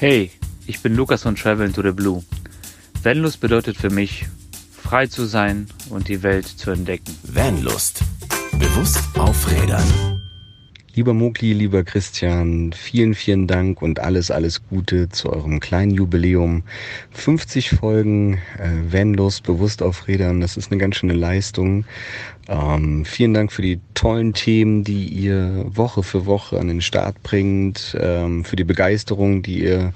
Hey, ich bin Lukas von Travel to the Blue. Vanlust bedeutet für mich, frei zu sein und die Welt zu entdecken. Vanlust. Bewusst aufrädern. Lieber Mokli, lieber Christian, vielen, vielen Dank und alles, alles Gute zu eurem kleinen Jubiläum. 50 Folgen äh, Vanlust, bewusst auf Rädern, das ist eine ganz schöne Leistung. Ähm, vielen Dank für die tollen Themen, die ihr Woche für Woche an den Start bringt, ähm, für die Begeisterung, die ihr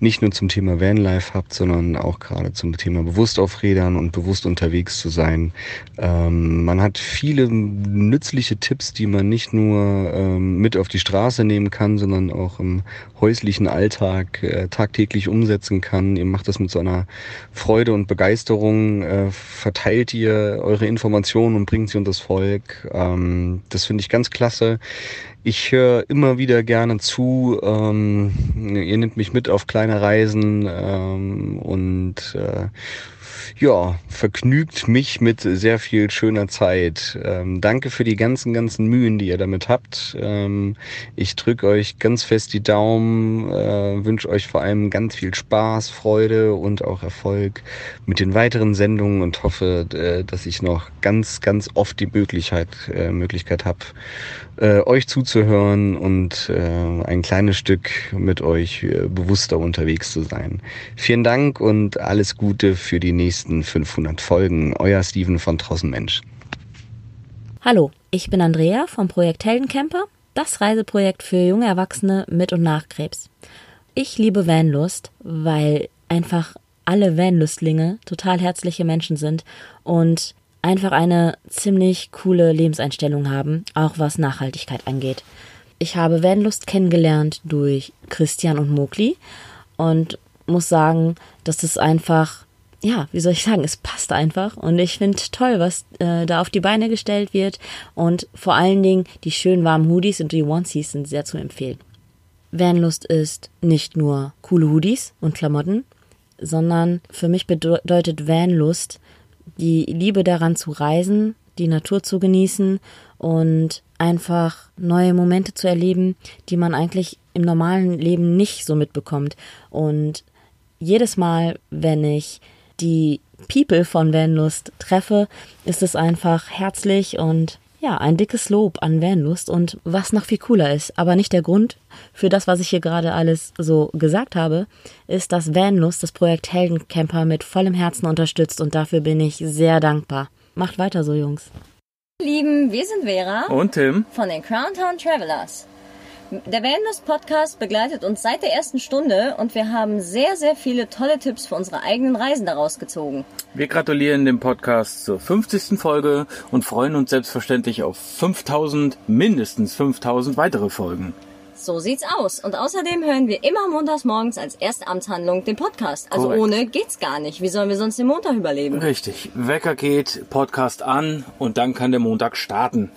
nicht nur zum Thema Vanlife habt, sondern auch gerade zum Thema bewusst auf Rädern und bewusst unterwegs zu sein. Ähm, man hat viele nützliche Tipps, die man nicht nur ähm, mit auf die Straße nehmen kann, sondern auch im häuslichen Alltag äh, tagtäglich umsetzen kann. Ihr macht das mit so einer Freude und Begeisterung, äh, verteilt ihr eure Informationen und bringt sie unters Volk. Ähm, das finde ich ganz klasse. Ich höre immer wieder gerne zu. Ähm, ihr nehmt mich mit auf kleine Reisen ähm, und äh, ja, vergnügt mich mit sehr viel schöner Zeit. Ähm, danke für die ganzen, ganzen Mühen, die ihr damit habt. Ähm, ich drücke euch ganz fest die Daumen, äh, wünsche euch vor allem ganz viel Spaß, Freude und auch Erfolg mit den weiteren Sendungen und hoffe, äh, dass ich noch ganz, ganz oft die Möglichkeit, äh, Möglichkeit habe, äh, euch zuzuhören und äh, ein kleines Stück mit euch äh, bewusster unterwegs zu sein. Vielen Dank und alles Gute für die nächsten 500 Folgen. Euer Steven von Trossenmensch. Hallo, ich bin Andrea vom Projekt Heldencamper, das Reiseprojekt für junge Erwachsene mit und nach Krebs. Ich liebe Vanlust, weil einfach alle Vanlustlinge total herzliche Menschen sind und einfach eine ziemlich coole Lebenseinstellung haben, auch was Nachhaltigkeit angeht. Ich habe Vanlust kennengelernt durch Christian und Mokli und muss sagen, dass es einfach, ja, wie soll ich sagen, es passt einfach und ich finde toll, was äh, da auf die Beine gestellt wird und vor allen Dingen die schön warmen Hoodies und die Onesies sind sehr zu empfehlen. Vanlust ist nicht nur coole Hoodies und Klamotten, sondern für mich bedeutet Vanlust die Liebe daran zu reisen, die Natur zu genießen und einfach neue Momente zu erleben, die man eigentlich im normalen Leben nicht so mitbekommt. Und jedes Mal, wenn ich die People von Vanlust treffe, ist es einfach herzlich und ja, ein dickes Lob an Vanlust und was noch viel cooler ist, aber nicht der Grund für das, was ich hier gerade alles so gesagt habe, ist, dass Vanlust das Projekt Heldencamper mit vollem Herzen unterstützt und dafür bin ich sehr dankbar. Macht weiter so, Jungs. Lieben, wir sind Vera und Tim von den Crowntown Travelers. Der Vanlust Podcast begleitet uns seit der ersten Stunde und wir haben sehr, sehr viele tolle Tipps für unsere eigenen Reisen daraus gezogen. Wir gratulieren dem Podcast zur 50. Folge und freuen uns selbstverständlich auf 5000, mindestens 5000 weitere Folgen. So sieht's aus. Und außerdem hören wir immer montags morgens als erste Amtshandlung den Podcast. Also Korrekt. ohne geht's gar nicht. Wie sollen wir sonst den Montag überleben? Richtig. Wecker geht, Podcast an und dann kann der Montag starten.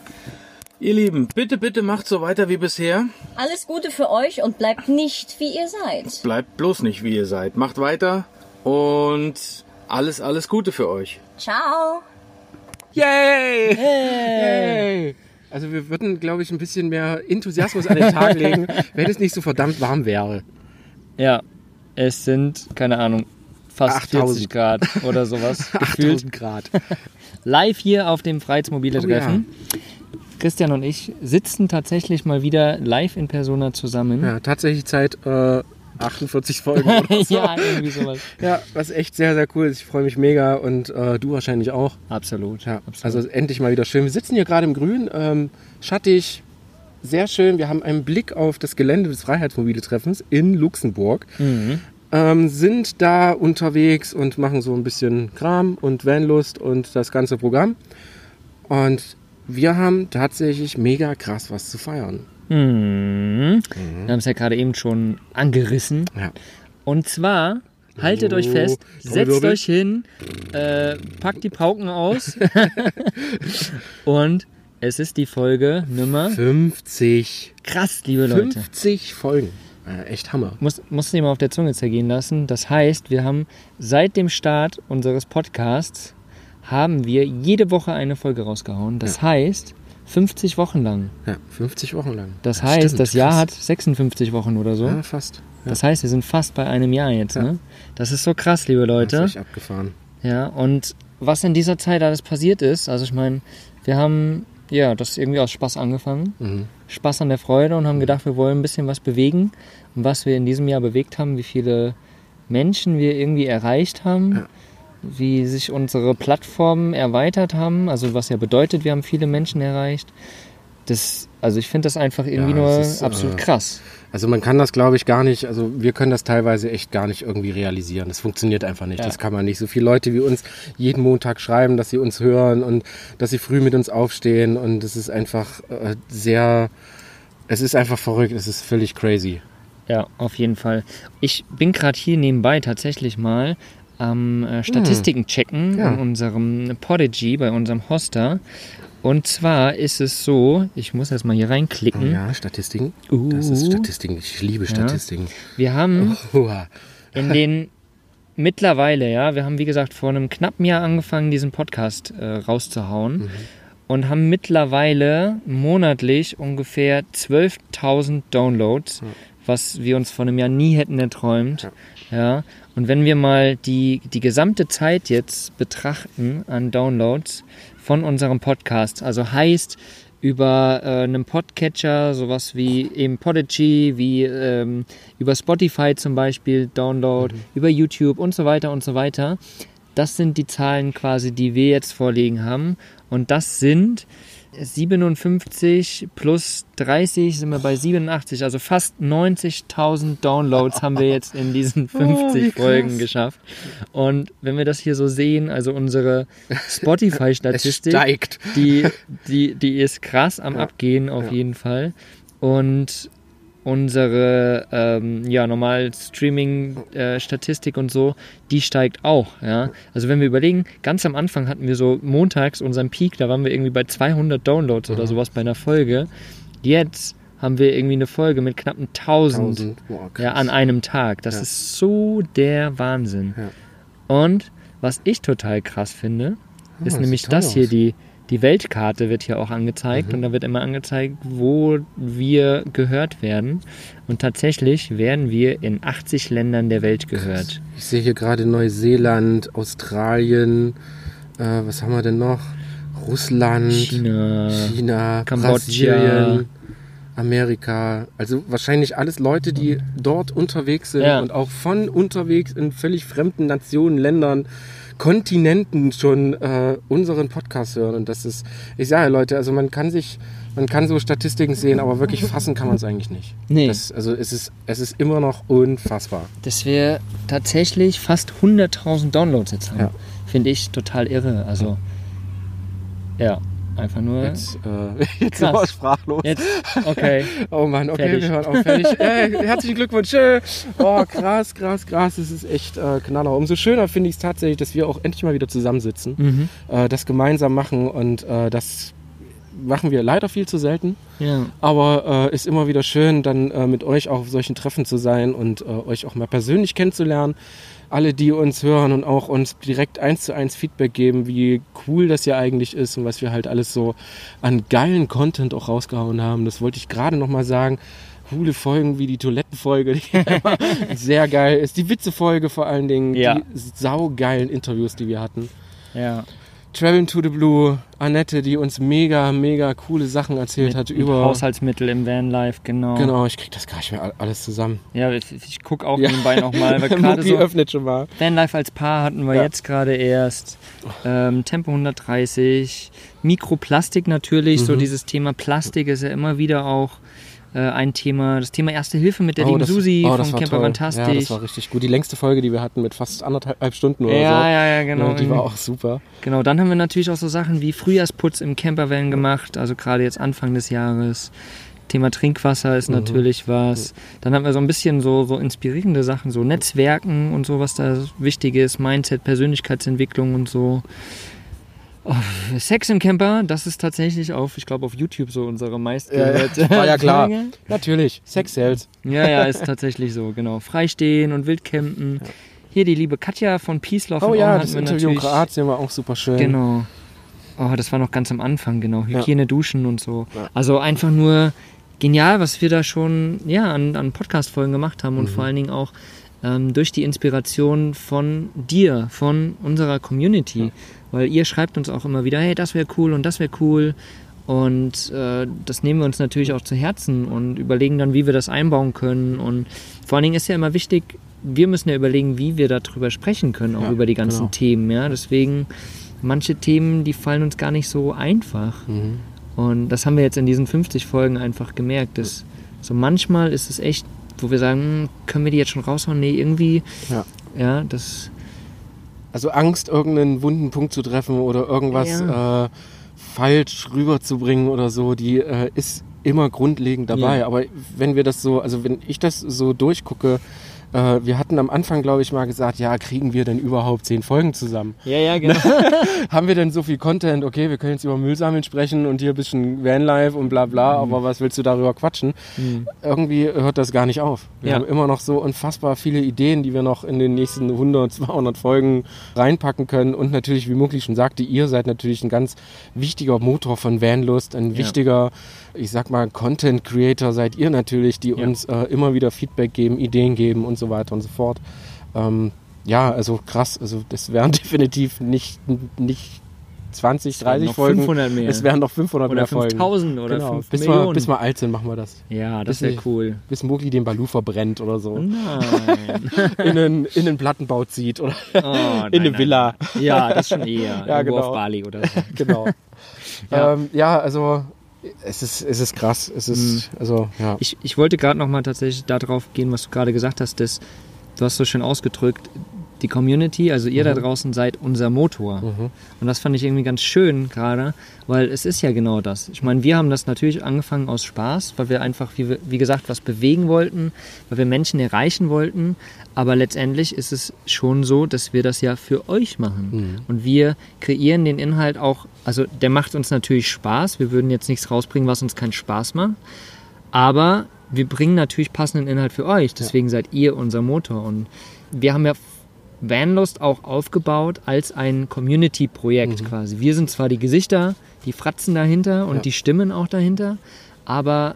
Ihr Lieben, bitte, bitte macht so weiter wie bisher. Alles Gute für euch und bleibt nicht, wie ihr seid. Bleibt bloß nicht, wie ihr seid. Macht weiter und alles, alles Gute für euch. Ciao. Yay! Yay! Also wir würden, glaube ich, ein bisschen mehr Enthusiasmus an den Tag legen, wenn es nicht so verdammt warm wäre. Ja, es sind, keine Ahnung, fast 8000. 40 Grad oder sowas gefühlt. 8000 Grad. Live hier auf dem Freiheitsmobile Oh ja. Treffen. Christian und ich sitzen tatsächlich mal wieder live in Persona zusammen. Ja, tatsächlich Zeit äh, 48 Folgen oder so. ja, irgendwie sowas. Ja, was echt sehr, sehr cool ist. Ich freue mich mega und äh, du wahrscheinlich auch. Absolut. Ja, absolut. also endlich mal wieder schön. Wir sitzen hier gerade im Grün, ähm, schattig, sehr schön. Wir haben einen Blick auf das Gelände des Freiheitsmobile-Treffens in Luxemburg. Mhm. Ähm, sind da unterwegs und machen so ein bisschen Kram und Vanlust und das ganze Programm. Und wir haben tatsächlich mega krass was zu feiern. Mhm. Wir haben es ja gerade eben schon angerissen. Ja. Und zwar, haltet euch fest, setzt euch hin, äh, packt die Pauken aus und es ist die Folge Nummer. 50. Krass, liebe Leute. 50 Folgen. Äh, echt Hammer. Muss, muss dir mal auf der Zunge zergehen lassen. Das heißt, wir haben seit dem Start unseres Podcasts haben wir jede Woche eine Folge rausgehauen. Das heißt, 50 Wochen lang. Ja, 50 Wochen lang. Das Ja, heißt, stimmt, das Jahr krass. hat 56 Wochen oder so. Ja, fast. Das heißt, wir sind fast bei einem Jahr jetzt. Ja. Ne? Das ist so krass, liebe Das Leute. ist echt abgefahren. Ja, und was in dieser Zeit alles passiert ist, also ich meine, wir haben ja das irgendwie aus Spaß angefangen. Mhm. Spaß an der Freude und haben gedacht, wir wollen ein bisschen was bewegen. Und was wir in diesem Jahr bewegt haben, wie viele Menschen wir irgendwie erreicht haben, Ja. wie sich unsere Plattformen erweitert haben, also was ja bedeutet, wir haben viele Menschen erreicht. Das, also ich finde das einfach irgendwie Ja, nur ist, absolut äh, krass. Also man kann das, glaube ich, gar nicht, also wir können das teilweise echt gar nicht irgendwie realisieren. Das funktioniert einfach nicht. Ja. Das kann man nicht. So viele Leute wie uns jeden Montag schreiben, dass sie uns hören und dass sie früh mit uns aufstehen und es ist einfach äh, sehr, es ist einfach verrückt, es ist völlig crazy. Ja, auf jeden Fall. Ich bin gerade hier nebenbei tatsächlich mal am äh, Statistiken checken Hm. Ja. in unserem Podigy, bei unserem Hoster. Und zwar ist es so, ich muss erst mal hier reinklicken. Ja, Statistiken. Uh. Das ist Statistiken. Ich liebe Statistiken. Wir haben Uah. in den mittlerweile, ja, wir haben wie gesagt vor einem knappen Jahr angefangen, diesen Podcast äh, rauszuhauen Mhm. und haben mittlerweile monatlich ungefähr 12.000 Downloads, was wir uns vor einem Jahr nie hätten erträumt. Ja. Und wenn wir mal die, die gesamte Zeit jetzt betrachten an Downloads von unserem Podcast, also heißt über äh, einen Podcatcher, sowas wie eben Podigy, wie ähm, über Spotify zum Beispiel, Download, über YouTube und so weiter und so weiter. Das sind die Zahlen quasi, die wir jetzt vorliegen haben. Und das sind 57 plus 30 sind wir bei 87, also fast 90.000 Downloads haben wir jetzt in diesen 50 krass. Folgen geschafft. Und wenn wir das hier so sehen, also unsere Spotify-Statistik, die, die, die ist krass am Ja. Abgehen auf Ja. jeden Fall. Und unsere ähm, ja, normal Streaming-Statistik und so, die steigt auch. Ja? Also wenn wir überlegen, ganz am Anfang hatten wir so montags unseren Peak, da waren wir irgendwie bei 200 Downloads oder sowas bei einer Folge. Jetzt haben wir irgendwie eine Folge mit knapp 1000 1000. Boah, ja, an einem Tag. Das Ja. ist so der Wahnsinn. Ja. Und was ich total krass finde, Ah, ist nämlich das hier, aus. die, die Weltkarte wird hier auch angezeigt Mhm. und da wird immer angezeigt, wo wir gehört werden. Und tatsächlich werden wir in 80 Ländern der Welt gehört. Ich sehe hier gerade Neuseeland, Australien, äh, was haben wir denn noch? Russland, China, China, Kambodscha. Brasilien, Amerika. Also wahrscheinlich alles Leute, die dort unterwegs sind Ja. und auch von unterwegs in völlig fremden Nationen, Ländern, Kontinenten schon äh, unseren Podcast hören. Und das ist, ich sage Leute, also man kann sich, man kann so Statistiken sehen, aber wirklich fassen kann man es eigentlich nicht. Nee. Das, also es ist, es ist immer noch unfassbar. dass wir tatsächlich fast 100.000 Downloads jetzt haben. Ja. Finde ich total irre. Also, ja, einfach nur. Jetzt, äh, jetzt sind wir sprachlos. Jetzt, okay. Oh Mann, okay, Fertig. wir hören auf. Fertig. Äh, herzlichen Glückwunsch. Oh, krass, krass, krass. Das ist echt äh, Knaller. Umso schöner finde ich es tatsächlich, dass wir auch endlich mal wieder zusammensitzen, Mhm. äh, das gemeinsam machen und äh, das machen wir leider viel zu selten. Ja. Aber äh, ist immer wieder schön, dann äh, mit euch auch auf solchen Treffen zu sein und äh, euch auch mal persönlich kennenzulernen. Alle, die uns hören und auch uns direkt eins zu eins Feedback geben, wie cool das ja eigentlich ist und was wir halt alles so an geilen Content auch rausgehauen haben. Das wollte ich gerade noch mal sagen. Coole Folgen wie die Toilettenfolge, die immer sehr geil ist. Die Witzefolge vor allen Dingen, Ja. die saugeilen Interviews, die wir hatten. Ja. Travel to the Blue, Annette, die uns mega, mega coole Sachen erzählt Mit, hat über. Haushaltsmittel im Vanlife, genau. Genau, ich krieg das gar nicht mehr alles zusammen. Ja, ich, ich gucke auch Ja. nebenbei nochmal, Mucki so öffnet schon mal. Vanlife als Paar hatten wir Ja. jetzt gerade erst. Ähm, Tempo 130, Mikroplastik natürlich, so Mhm. dieses Thema Plastik ist ja immer wieder auch äh, ein Thema. Das Thema Erste Hilfe mit der lieben das, Susi oh, war Camper toll. Fantastisch. Ja, das war richtig gut. Die längste Folge, die wir hatten mit fast anderthalb Stunden oder ja, so. ja, ja, genau. Ja, die war auch super. Genau, dann haben wir natürlich auch so Sachen wie Frühjahrsputz im Campervan gemacht, also gerade jetzt Anfang des Jahres. Thema Trinkwasser ist Mhm. natürlich was. Dann haben wir so ein bisschen so, so inspirierende Sachen, so Netzwerken und so, was da wichtig ist, Mindset, Persönlichkeitsentwicklung und so. Oh, Sex im Camper, das ist tatsächlich auf, ich glaube, auf YouTube so unsere meistgehörte war ja klar. Natürlich, Sex sells. Ja, ja, ist tatsächlich so, genau. Freistehen und Wildcampen. Hier die liebe Katja von Peace Love Oh ja, das Interview in Kroatien war auch super schön. Genau. Oh, das war noch ganz am Anfang, genau. Ja. Hygiene, Duschen und so. Ja. Also einfach nur genial, was wir da schon ja, an, an Podcast-Folgen gemacht haben und Mhm. vor allen Dingen auch ähm, durch die Inspiration von dir, von unserer Community. Weil ihr schreibt uns auch immer wieder, hey, das wäre cool und das wäre cool. Und äh, das nehmen wir uns natürlich auch zu Herzen und überlegen dann, wie wir das einbauen können. Und vor allen Dingen ist ja immer wichtig, wir müssen ja überlegen, wie wir darüber sprechen können, auch Ja, über die ganzen genau. Themen. Ja? Deswegen, manche Themen, die fallen uns gar nicht so einfach. Mhm. Und das haben wir jetzt in diesen 50 Folgen einfach gemerkt. Dass so manchmal ist es echt, wo wir sagen, hm, können wir die jetzt schon raushauen? Nee, irgendwie, Ja. ja, das, Also Angst, irgendeinen wunden Punkt zu treffen oder irgendwas äh, falsch rüberzubringen oder so, die äh, ist immer grundlegend dabei. Ja. Aber wenn wir das so, also wenn ich das so durchgucke, äh, wir hatten am Anfang, glaube ich, mal gesagt, ja, kriegen wir denn überhaupt zehn Folgen zusammen? ja, ja, genau. Haben wir denn so viel Content? Okay, wir können jetzt über Müllsammeln sprechen und hier ein bisschen Vanlife und bla bla, aber was willst du darüber quatschen? Mhm. Irgendwie hört das gar nicht auf. Wir Ja. haben immer noch so unfassbar viele Ideen, die wir noch in den nächsten 100, 200 Folgen reinpacken können. Und natürlich, wie Muckli schon sagte, ihr seid natürlich ein ganz wichtiger Motor von Vanlust, ein Ja. wichtiger, ich sag mal, Content Creator seid ihr natürlich, die Ja. uns äh, immer wieder Feedback geben, Ideen geben und so weiter und so fort. Ähm, ja, also krass. Also das wären definitiv nicht, nicht 20, 30 noch Folgen. 500 mehr. Es wären noch 500 oder mehr Folgen. 5000 oder genau. 5 bis Millionen. Wir, bis wir alt sind, machen wir das. ja, das wäre cool. Bis Mugli den Balu verbrennt oder so. Nein. In einen, in einen Plattenbau zieht oder Oh, nein, in eine nein, Villa. Ja, das schon eher. Ja, Irgendwo genau. auf Bali oder so. genau. Ja. Ähm, ja, also es ist, es ist krass. Es ist, also, ja. Ich, ich wollte gerade nochmal tatsächlich darauf gehen, was du gerade gesagt hast, dass du hast so schön ausgedrückt, die Community, also ihr da draußen seid unser Motor. Mhm. Und das fand ich irgendwie ganz schön gerade, weil es ist ja genau das. Ich meine, wir haben das natürlich angefangen aus Spaß, weil wir einfach, wie, wie gesagt, was bewegen wollten, weil wir Menschen erreichen wollten. Aber letztendlich ist es schon so, dass wir das ja für euch machen. Und wir kreieren den Inhalt auch, also der macht uns natürlich Spaß. Wir würden jetzt nichts rausbringen, was uns keinen Spaß macht. Aber wir bringen natürlich passenden Inhalt für euch. Deswegen seid ihr unser Motor. Und wir haben ja Vanlust auch aufgebaut als ein Community-Projekt quasi. Wir sind zwar die Gesichter, die Fratzen dahinter und Ja. die Stimmen auch dahinter, aber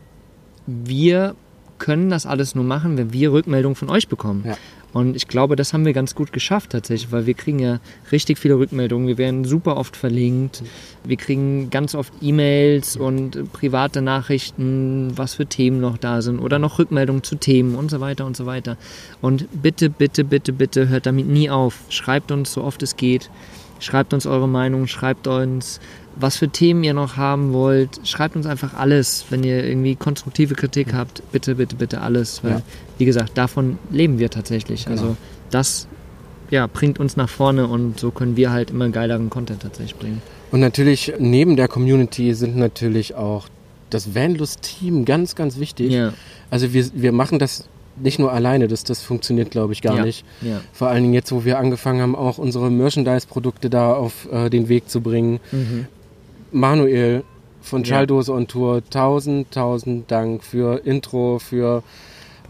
wir können das alles nur machen, wenn wir Rückmeldungen von euch bekommen. Ja. Und ich glaube, das haben wir ganz gut geschafft tatsächlich, weil wir kriegen ja richtig viele Rückmeldungen. Wir werden super oft verlinkt. Wir kriegen ganz oft E-Mails und private Nachrichten, was für Themen noch da sind oder noch Rückmeldungen zu Themen und so weiter und so weiter. Und bitte, bitte, bitte, bitte hört damit nie auf. Schreibt uns so oft es geht. Schreibt uns eure Meinung, schreibt uns, was für Themen ihr noch haben wollt. Schreibt uns einfach alles, wenn ihr irgendwie konstruktive Kritik habt. Bitte, bitte, bitte alles. Weil, Ja. wie gesagt, davon leben wir tatsächlich. Genau. Also das ja, bringt uns nach vorne und so können wir halt immer geileren Content tatsächlich bringen. Und natürlich neben der Community sind natürlich auch das Vanlust-Team ganz, ganz wichtig. Ja, Also wir, wir machen das nicht nur alleine, das, das funktioniert, glaube ich, gar Ja. nicht. ja. Vor allen Dingen jetzt, wo wir angefangen haben, auch unsere Merchandise-Produkte da auf äh, den Weg zu bringen. Mhm. Manuel von. Schalldose on Tour, tausend, tausend Dank für Intro, für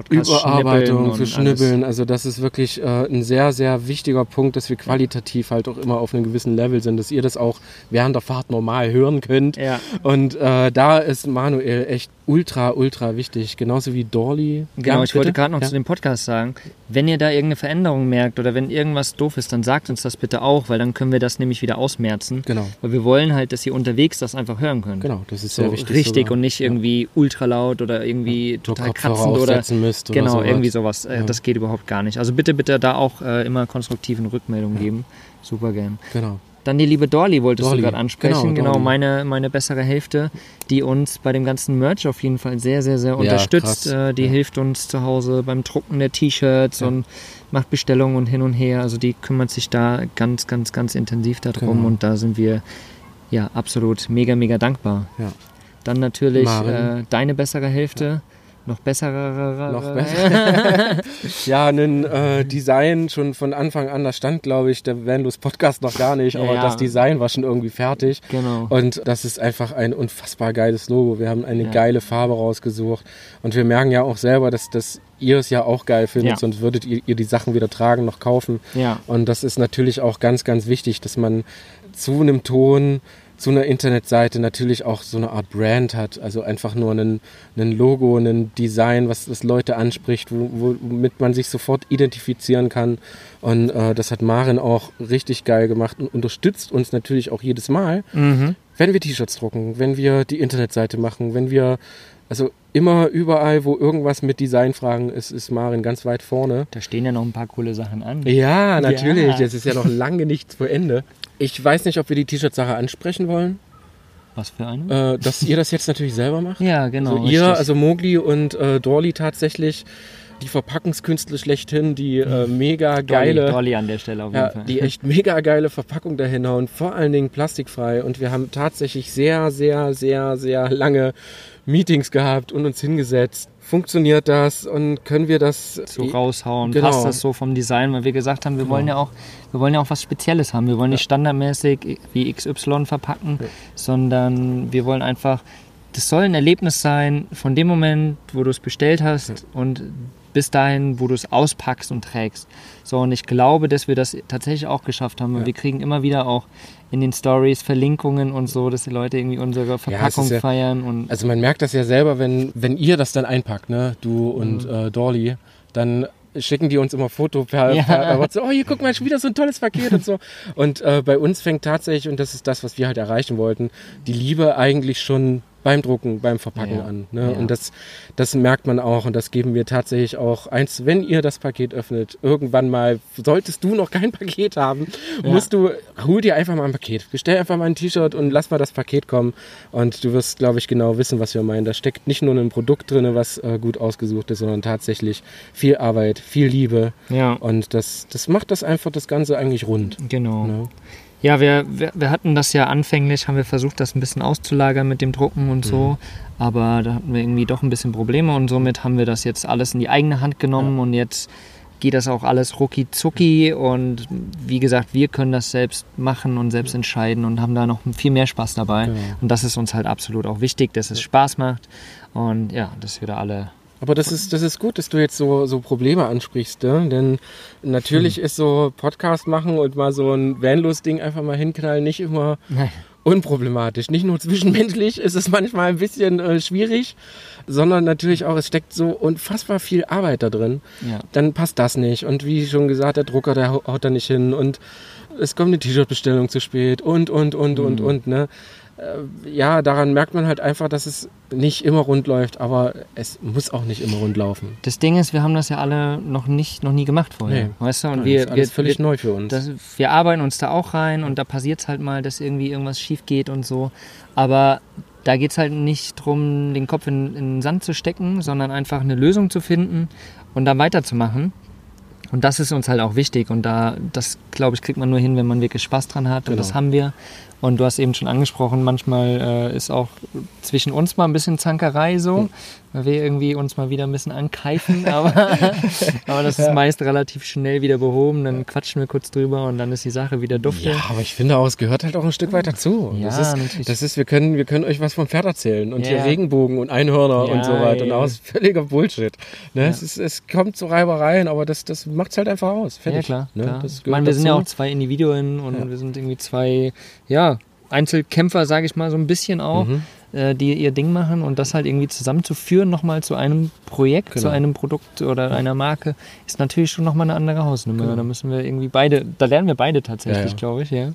Podcast Überarbeitung, für Schnibbeln. Also das ist wirklich äh, ein sehr, sehr wichtiger Punkt, dass wir qualitativ halt auch immer auf einem gewissen Level sind, dass ihr das auch während der Fahrt normal hören könnt. Ja. Und äh, da ist Manuel echt ultra, ultra wichtig. Genauso wie Dorli. Genau, Ja, ich wollte gerade noch Ja. zu dem Podcast sagen, wenn ihr da irgendeine Veränderung merkt oder wenn irgendwas doof ist, dann sagt uns das bitte auch, weil dann können wir das nämlich wieder ausmerzen. Genau. Weil wir wollen halt, dass ihr unterwegs das einfach hören könnt. Genau, das ist So sehr wichtig. richtig sogar. und nicht irgendwie ultra laut oder irgendwie Nur total kratzend oder müsst oder genau sowas. irgendwie sowas. Äh, Ja. Das geht überhaupt gar nicht. Also bitte bitte da auch äh, immer konstruktiven Rückmeldungen geben. Super gern. Genau. Dann die liebe Dorli wolltest Dorli, du gerade ansprechen. genau, Genau, meine, meine bessere Hälfte, die uns bei dem ganzen Merch auf jeden Fall sehr, sehr, sehr unterstützt. krass. Äh, die Ja. hilft uns zu Hause beim Drucken der T-Shirts Ja. und macht Bestellungen und hin und her. Also die kümmert sich da ganz, ganz, ganz intensiv darum Genau. und da sind wir ja absolut mega, mega dankbar. Ja. Dann natürlich äh, deine bessere Hälfte. Noch bessere. Noch besser. ja, ein äh, Design schon von Anfang an, da stand, glaube ich, der Vanlos Podcast noch gar nicht, aber Ja. das Design war schon irgendwie fertig. Genau. Und das ist einfach ein unfassbar geiles Logo. Wir haben eine Ja. geile Farbe rausgesucht. Und wir merken ja auch selber, dass, dass ihr es ja auch geil findet, Ja. sonst würdet ihr, ihr die Sachen wieder tragen, noch kaufen. Ja. Und das ist natürlich auch ganz, ganz wichtig, dass man zu einem Ton zu einer Internetseite natürlich auch so eine Art Brand hat. Also einfach nur ein, ein Logo, ein Design, was, was Leute anspricht, wo, womit man sich sofort identifizieren kann. Und äh, das hat Maren auch richtig geil gemacht und unterstützt uns natürlich auch jedes Mal, Mhm. wenn wir T-Shirts drucken, wenn wir die Internetseite machen, wenn wir, also immer überall, wo irgendwas mit Designfragen ist, ist Maren ganz weit vorne. Da stehen ja noch ein paar coole Sachen an. Ja, natürlich. Ja. Es ist ja noch lange nicht zu Ende. Ich weiß nicht, ob wir die T-Shirt-Sache ansprechen wollen, Was für eine? äh, dass ihr das jetzt natürlich selber macht. ja, genau. also ihr, richtig. also Mogli und äh, Dorli tatsächlich, die Verpackungskünstler schlechthin, die äh, mega Dolly, geile, Dolly an der Stelle auf jeden ja, Fall. die echt mega geile Verpackung dahin hauen, vor allen Dingen plastikfrei. Und wir haben tatsächlich sehr, sehr, sehr, sehr lange Meetings gehabt und uns hingesetzt. Funktioniert das und können wir das so raushauen. Genau. Passt das so vom Design? Weil wir gesagt haben, wir wollen ja auch, wir wollen ja auch was Spezielles haben. Wir wollen nicht standardmäßig wie XY verpacken, sondern wir wollen einfach, das soll ein Erlebnis sein von dem Moment, wo du es bestellt hast und bis dahin, wo du es auspackst und trägst. So, und ich glaube, dass wir das tatsächlich auch geschafft haben. weil Wir kriegen immer wieder auch in den Stories Verlinkungen und so, dass die Leute irgendwie unsere Verpackung ja- feiern und Also man merkt das ja selber, wenn, wenn ihr das dann einpackt, ne, du und Mhm. äh, Dorli, dann schicken die uns immer Foto per, Ja. per, per WhatsApp, oh hier guck mal, schon wieder so ein tolles Paket und so. Und äh, bei uns fängt tatsächlich, und das ist das, was wir halt erreichen wollten, die Liebe eigentlich schon beim Drucken, beim Verpacken Ja. an. Ne? Ja. Und das, das merkt man auch und das geben wir tatsächlich auch eins, wenn ihr das Paket öffnet, irgendwann mal, solltest du noch kein Paket haben, musst du, hol dir einfach mal ein Paket. Bestell einfach mal ein T-Shirt und lass mal das Paket kommen und du wirst, glaube ich, genau wissen, was wir meinen. Da steckt nicht nur ein Produkt drin, was äh, gut ausgesucht ist, sondern tatsächlich viel Arbeit, viel Liebe ja. und das, das macht das einfach das Ganze eigentlich rund. Genau. Ne? Ja, wir, wir, wir hatten das ja anfänglich, haben wir versucht, das ein bisschen auszulagern mit dem Drucken und so. Aber da hatten wir irgendwie doch ein bisschen Probleme und somit haben wir das jetzt alles in die eigene Hand genommen und jetzt geht das auch alles rucki zucki und wie gesagt, wir können das selbst machen und selbst entscheiden und haben da noch viel mehr Spaß dabei. Genau. Und das ist uns halt absolut auch wichtig, dass es Spaß macht und ja, dass wir da alle Aber das ist, das ist gut, dass du jetzt so, so Probleme ansprichst, ne? denn natürlich Hm. ist so Podcast machen und mal so ein Vanlos-Ding einfach mal hinknallen nicht immer Nein. unproblematisch. Nicht nur zwischenmenschlich ist es manchmal ein bisschen äh, schwierig, sondern natürlich auch, es steckt so unfassbar viel Arbeit da drin. Ja. Dann passt das nicht. Und wie schon gesagt, der Drucker, der hau- haut da nicht hin und es kommt eine T-Shirt-Bestellung zu spät und, und, und, und, und, ne? Äh, Ja, daran merkt man halt einfach, dass es nicht immer rund läuft, aber es muss auch nicht immer rund laufen. Das Ding ist, wir haben das ja alle noch nicht, noch nie gemacht vorher. Nee. Weißt du? Und das wir, ist alles wir, völlig wir, neu für uns. Das, wir arbeiten uns da auch rein und da passiert es halt mal, dass irgendwie irgendwas schief geht und so. Aber da geht es halt nicht darum, den Kopf in, in den Sand zu stecken, sondern einfach eine Lösung zu finden und da weiterzumachen. Und das ist uns halt auch wichtig. Und da, das glaube ich, kriegt man nur hin, wenn man wirklich Spaß dran hat. Und Genau. das haben wir. Und du hast eben schon angesprochen, manchmal äh, ist auch zwischen uns mal ein bisschen Zankerei so, weil wir irgendwie uns mal wieder ein bisschen ankeifen, aber, aber das ist meist relativ schnell wieder behoben. Dann quatschen wir kurz drüber und dann ist die Sache wieder dufte. Ja, aber ich finde auch, es gehört halt auch ein Stück weit dazu. Ja, das ist, natürlich. das ist wir, können, wir können euch was vom Pferd erzählen und Ja. hier Regenbogen und Einhörner Ja, und so weiter. Und ja. aus völliger Bullshit. Ne? Es, ist, es kommt zu Reibereien, aber das, das macht es halt einfach aus. Ja, Fertig. klar. Ne? klar. Ich meine, wir sind ja dazu. auch zwei Individuen und wir sind irgendwie zwei, ja, Einzelkämpfer, sage ich mal, so ein bisschen auch, Mhm. äh, die ihr Ding machen und das halt irgendwie zusammenzuführen nochmal zu einem Projekt, zu Genau. einem Produkt oder einer Marke, ist natürlich schon nochmal eine andere Hausnummer. Genau. Da müssen wir irgendwie beide, da lernen wir beide tatsächlich, Ja, ja. glaube ich, ja.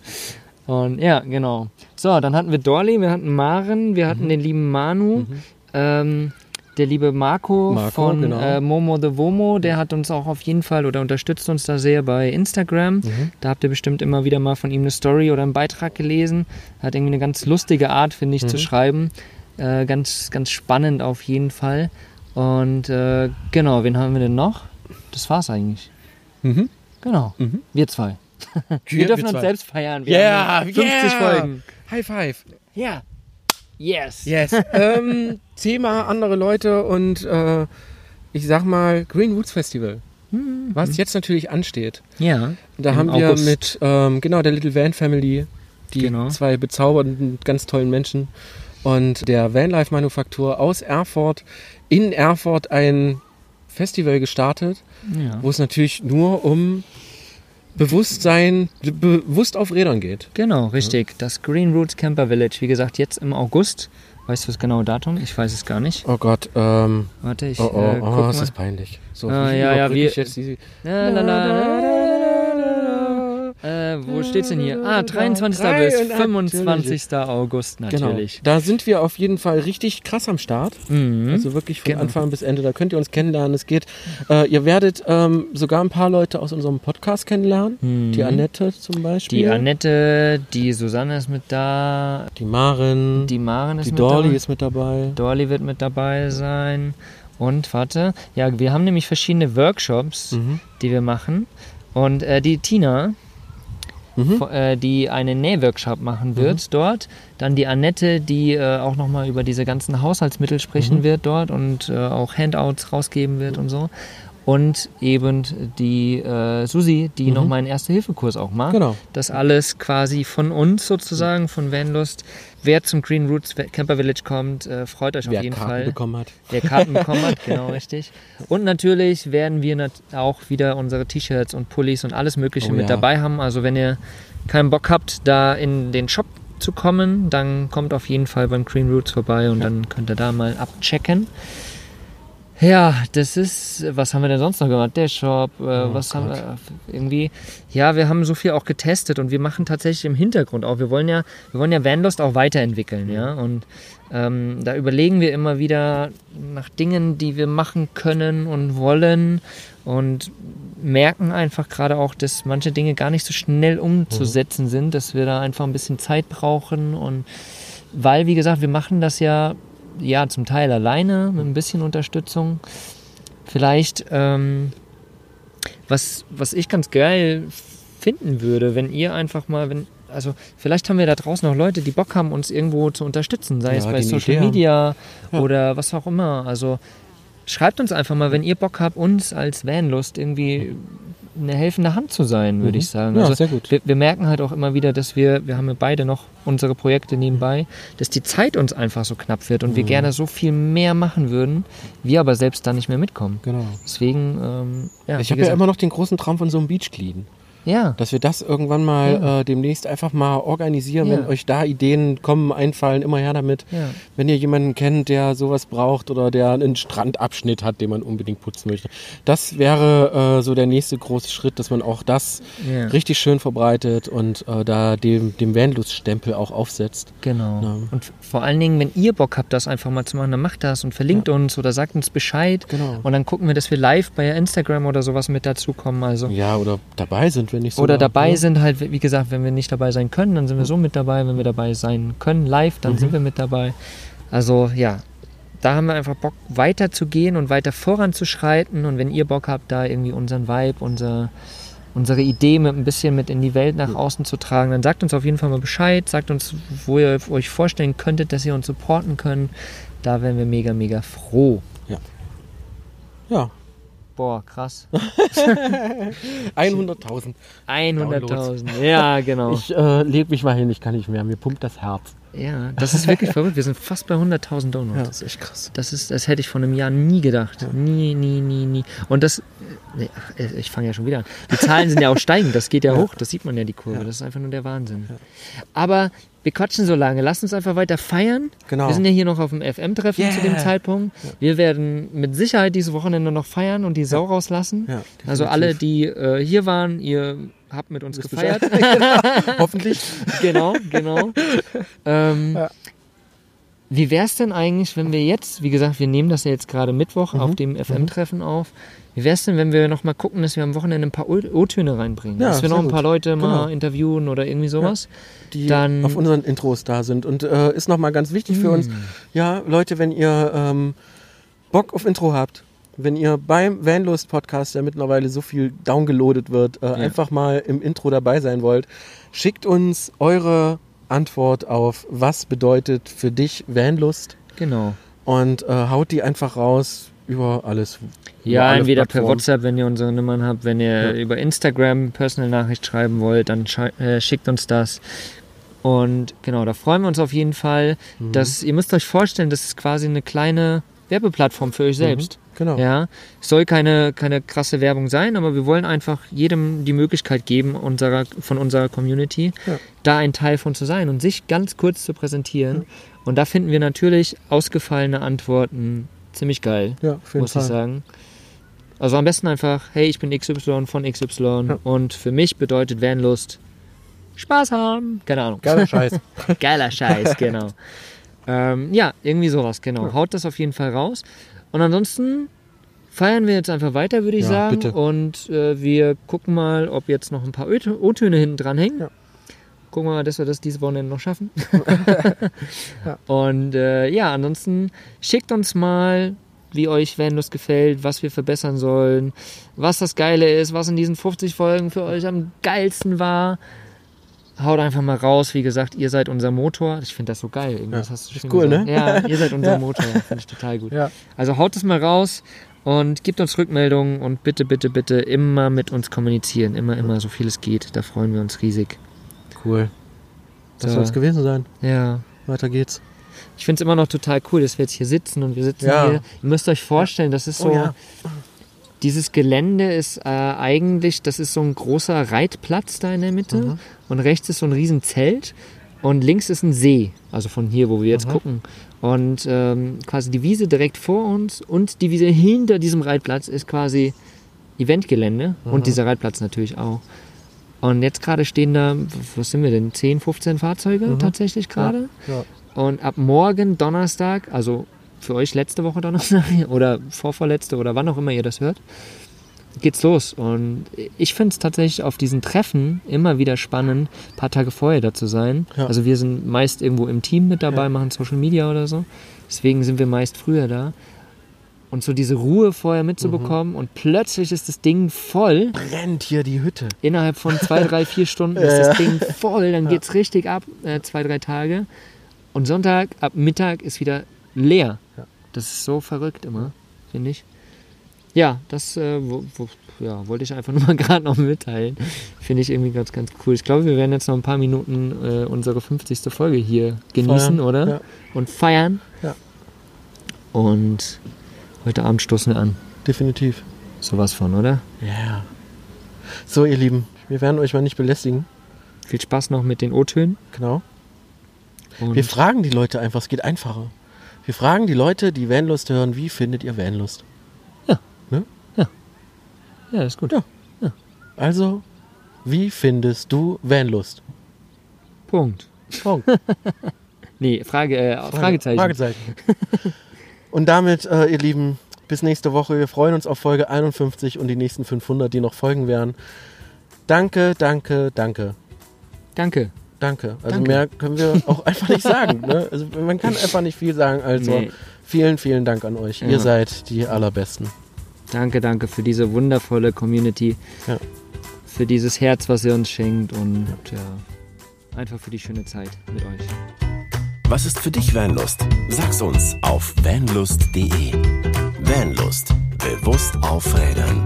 Und ja, genau. So, dann hatten wir Dorli, wir hatten Maren, wir Mhm. hatten den lieben Manu, ähm, der liebe Marco, Marco, von genau. äh, Momo the Womo, der hat uns auch auf jeden Fall oder unterstützt uns da sehr bei Instagram. Mhm. Da habt ihr bestimmt immer wieder mal von ihm eine Story oder einen Beitrag gelesen. Hat irgendwie eine ganz lustige Art, finde ich, Mhm. zu schreiben. Äh, ganz, ganz spannend auf jeden Fall. Und äh, genau, wen haben wir denn noch? Das war's eigentlich. Mhm. Genau, Mhm. wir zwei. Wir, Wir- dürfen wir uns zwei. selbst feiern. Wir Yeah, haben 50 yeah. Folgen. High five. Ja. Yes. Yes. ähm, Thema andere Leute und äh, ich sag mal Green Woods Festival. Was jetzt natürlich ansteht. Ja. Da haben wir August. mit, ähm, genau, der Little Van Family, die Genau. zwei bezaubernden, ganz tollen Menschen und der Vanlife Manufaktur aus Erfurt in Erfurt ein Festival gestartet, ja. wo es natürlich nur um Bewusstsein, be bewusst auf Rädern geht. Genau, richtig. Das Green Roots Camper Village, wie gesagt, jetzt im August. Weißt du das genaue Datum? Ich weiß es gar nicht. Oh Gott, ähm, Warte, ich oh, oh, äh, oh, guck ist das peinlich. So, Ah, wie ja, ja, wir- ich jetzt die, La, la, la, la, la, Äh, wo steht's denn hier? Ah, 23. bis 25. August Genau. natürlich. Da sind wir auf jeden Fall richtig krass am Start. Mhm. Also wirklich von Genau. Anfang bis Ende. Da könnt ihr uns kennenlernen. Es geht. Äh, ihr werdet ähm, sogar ein paar Leute aus unserem Podcast kennenlernen. Die Annette zum Beispiel. Mhm. Die Annette, die Susanne ist mit da, Die Maren. die Maren ist die mit Dorli dabei. ist mit dabei. Dolly wird mit dabei sein. Und warte, ja, wir haben nämlich verschiedene Workshops, Mhm. die wir machen. Und äh, die Tina, Mhm. äh, die einen Nähworkshop machen wird dort. Dann die Annette, die äh, auch nochmal über diese ganzen Haushaltsmittel sprechen Mhm. wird dort und äh, auch Handouts rausgeben wird und so. Und eben die äh, Susi, die Mhm. nochmal einen Erste-Hilfe-Kurs auch macht. Genau. Das alles quasi von uns sozusagen, von Vanlust. Wer zum Green Roots Camper Village kommt, äh, freut euch Wer auf jeden Karten Fall. bekommen hat. Wer Karten bekommen hat, genau richtig. Und natürlich werden wir nat auch wieder unsere T-Shirts und Pullis und alles Mögliche Oh mit ja. dabei haben. Also wenn ihr keinen Bock habt, da in den Shop zu kommen, dann kommt auf jeden Fall beim Green Roots vorbei und dann könnt ihr da mal abchecken. Ja, das ist, was haben wir denn sonst noch gemacht? Der Shop, äh, was haben wir irgendwie, ja, wir haben so viel auch getestet und wir machen tatsächlich im Hintergrund auch, wir wollen ja, wir wollen ja Vanlust auch weiterentwickeln, ja, und ähm, da überlegen wir immer wieder nach Dingen, die wir machen können und wollen und merken einfach gerade auch, dass manche Dinge gar nicht so schnell umzusetzen sind, dass wir da einfach ein bisschen Zeit brauchen. Und weil, wie gesagt, wir machen das ja, ja zum Teil alleine mit ein bisschen Unterstützung. Vielleicht, ähm, was, was ich ganz geil finden würde, wenn ihr einfach mal, wenn, also vielleicht haben wir da draußen noch Leute, die Bock haben, uns irgendwo zu unterstützen, sei es Ja, bei die eine Social Idee. Media Ja. oder was auch immer. Also schreibt uns einfach mal, wenn ihr Bock habt, uns als Vanlust irgendwie eine helfende Hand zu sein, würde ich sagen. Mhm. Ja, also sehr gut. Wir, wir merken halt auch immer wieder, dass wir, wir haben ja beide noch unsere Projekte nebenbei, dass die Zeit uns einfach so knapp wird und Mhm. wir gerne so viel mehr machen würden, wir aber selbst da nicht mehr mitkommen. Genau. Deswegen, ähm, ja, Ich habe ja immer noch den großen Traum von so einem Beach Clean. Ja, Dass wir das irgendwann mal Ja. äh, demnächst einfach mal organisieren, Ja. wenn euch da Ideen kommen, einfallen, immer her damit. Ja. Wenn ihr jemanden kennt, der sowas braucht oder der einen Strandabschnitt hat, den man unbedingt putzen möchte. Das wäre äh, so der nächste große Schritt, dass man auch das richtig schön verbreitet und äh, da dem, dem Vanlust-Stempel auch aufsetzt. Genau. Und vor allen Dingen, wenn ihr Bock habt, das einfach mal zu machen, dann macht das und verlinkt uns oder sagt uns Bescheid. Genau. Und dann gucken wir, dass wir live bei Instagram oder sowas mit dazukommen. Also. Ja, oder dabei sind, wenn nicht so. Oder dabei sind halt, wie gesagt, wenn wir nicht dabei sein können, dann sind wir so mit dabei. Wenn wir dabei sein können, live, dann sind wir mit dabei. Also ja, da haben wir einfach Bock weiter zu gehen und weiter voranzuschreiten. Und wenn ihr Bock habt, da irgendwie unseren Vibe, unser, unsere Idee mit ein bisschen mit in die Welt nach außen zu tragen, dann sagt uns auf jeden Fall mal Bescheid. Sagt uns, wo ihr euch vorstellen könntet, dass ihr uns supporten könnt. Da wären wir mega, mega froh. Ja. Boah, krass. 100.000. 100.000. Ja, genau. Ich äh, leg mich mal hin, ich kann nicht mehr. Mir pumpt das Herz. Ja, das ist wirklich verrückt. Wir sind fast bei 100.000 Downloads. Das ist echt krass. Das, ist, das hätte ich vor einem Jahr nie gedacht. Nie, nie, nie, nie. Und das, nee, ich fange ja schon wieder an. Die Zahlen sind ja auch steigend, das geht ja, hoch, das sieht man ja die Kurve. Das ist einfach nur der Wahnsinn. Aber wir quatschen so lange, lasst uns einfach weiter feiern. Genau. Wir sind ja hier noch auf dem FM-Treffen zu dem Yeah. Zeitpunkt. Wir werden mit Sicherheit dieses Wochenende noch feiern und die Sau rauslassen. Ja, also alle, die äh, hier waren, ihr habt mit uns gefeiert. Hoffentlich. genau, genau. ähm, Wie wäre es denn eigentlich, wenn wir jetzt, wie gesagt, wir nehmen das ja jetzt gerade Mittwoch Mhm. auf dem FM-Treffen auf. Wie wäre es denn, wenn wir nochmal gucken, dass wir am Wochenende ein paar O-Töne reinbringen? Ja, dass wir noch ein paar gut. Leute mal Genau. interviewen oder irgendwie sowas? die Dann- auf unseren Intros da sind. Und äh, ist nochmal ganz wichtig für Mm. uns, ja, Leute, wenn ihr ähm, Bock auf Intro habt, wenn ihr beim Vanlust Podcast, der mittlerweile so viel downgeloadet wird, äh, einfach mal im Intro dabei sein wollt, schickt uns eure Antwort auf, was bedeutet für dich Vanlust Genau. und äh, haut die einfach raus über alles. über Ja, alle entweder per Plattformen. WhatsApp, wenn ihr unsere Nummern habt, wenn ihr über Instagram Personal Nachricht schreiben wollt, dann äh, schickt uns das. Und genau, da freuen wir uns auf jeden Fall. Mhm. Dass, ihr müsst euch vorstellen, das ist quasi eine kleine Werbeplattform für euch selbst. Genau. Ja, es soll keine, keine krasse Werbung sein, aber wir wollen einfach jedem die Möglichkeit geben, unserer, von unserer Community, Ja. da ein Teil von zu sein und sich ganz kurz zu präsentieren. Und da finden wir natürlich ausgefallene Antworten ziemlich geil, Ja, muss Fall. ich sagen. Also am besten einfach, hey, ich bin XY von XY Ja. und für mich bedeutet Vanlust Spaß haben. Keine Ahnung. Geiler Scheiß. Geiler Scheiß, genau. ähm, ja, irgendwie sowas, genau. Haut das auf jeden Fall raus. Und ansonsten feiern wir jetzt einfach weiter, würde ich Ja, sagen. bitte. Und äh, wir gucken mal, ob jetzt noch ein paar O-Töne hinten dran hängen. Ja. Gucken wir mal, dass wir das diese Wochenende noch schaffen. Ja. Und äh, ja, ansonsten schickt uns mal, wie euch Vanlust gefällt, was wir verbessern sollen, was das Geile ist, was in diesen 50 Folgen für euch am geilsten war. Haut einfach mal raus. Wie gesagt, ihr seid unser Motor. Ich finde das so geil. Irgendwie, Ja, das hast du ist schön cool, gesagt. ne? Ja, ihr seid unser Ja. Motor. Finde ich total gut. Ja. Also haut es mal raus und gebt uns Rückmeldungen und bitte, bitte, bitte immer mit uns kommunizieren. Immer, immer, so viel es geht. Da freuen wir uns riesig. Cool. Das So. soll es gewesen sein. Ja. Weiter geht's. Ich finde es immer noch total cool, dass wir jetzt hier sitzen und wir sitzen Ja. hier. Ihr müsst euch vorstellen, das ist so. Oh ja. Dieses Gelände ist äh, eigentlich, das ist so ein großer Reitplatz da in der Mitte Mhm. und rechts ist so ein riesen Zelt und links ist ein See, also von hier, wo wir jetzt Mhm. gucken. Und ähm, quasi die Wiese direkt vor uns und die Wiese hinter diesem Reitplatz ist quasi Eventgelände Mhm. und dieser Reitplatz natürlich auch. Und jetzt gerade stehen da, was sind wir denn, 10, 15 Fahrzeuge tatsächlich gerade. Mhm. Ja. Und ab morgen Donnerstag, also für euch letzte Woche Donnerstag oder vorvorletzte oder wann auch immer ihr das hört, geht's los. Und ich finde es tatsächlich auf diesen Treffen immer wieder spannend, ein paar Tage vorher da zu sein. Ja. Also wir sind meist irgendwo im Team mit dabei, Ja. machen Social Media oder so. Deswegen sind wir meist früher da. Und so diese Ruhe vorher mitzubekommen Mhm. und plötzlich ist das Ding voll. Brennt hier die Hütte. Innerhalb von zwei, drei, vier Stunden Ja, ist das ja. Ding voll, dann geht's richtig ab, äh, zwei, drei Tage. Und Sonntag ab Mittag ist wieder leer. Das ist so verrückt immer, finde ich. Ja, das äh, wo, wo, ja, wollte ich einfach nur mal gerade noch mitteilen. Finde ich irgendwie ganz, ganz cool. Ich glaube, wir werden jetzt noch ein paar Minuten äh, unsere 50. Folge hier genießen, Feiern, oder? ja. Und feiern. Ja. Und heute Abend stoßen wir an. Definitiv. Sowas von, oder? Ja. So, ihr Lieben, wir werden euch mal nicht belästigen. Viel Spaß noch mit den O-Tönen. Genau. Und Wir fragen die Leute einfach, es geht einfacher. Wir fragen die Leute, die Vanlust hören, wie findet ihr Vanlust? ja, ist gut. Ja. Also, wie findest du Vanlust? Punkt. Punkt. Nee, Frage, äh, Fragezeichen. Fragezeichen. Und damit, äh, ihr Lieben, bis nächste Woche. Wir freuen uns auf Folge 51 und die nächsten 500, die noch folgen werden. Danke, danke, danke. Danke. Danke. Also Danke. mehr können wir auch einfach nicht sagen. Ne? Also man kann einfach nicht viel sagen. Also Nee. vielen, vielen Dank an euch. Ja. Ihr seid die allerbesten. Danke, danke für diese wundervolle Community. Ja. Für dieses Herz, was ihr uns schenkt und ja, einfach für die schöne Zeit mit euch. Was ist für dich Vanlust? Sag's uns auf vanlust.de. Vanlust. Bewusst aufrädern.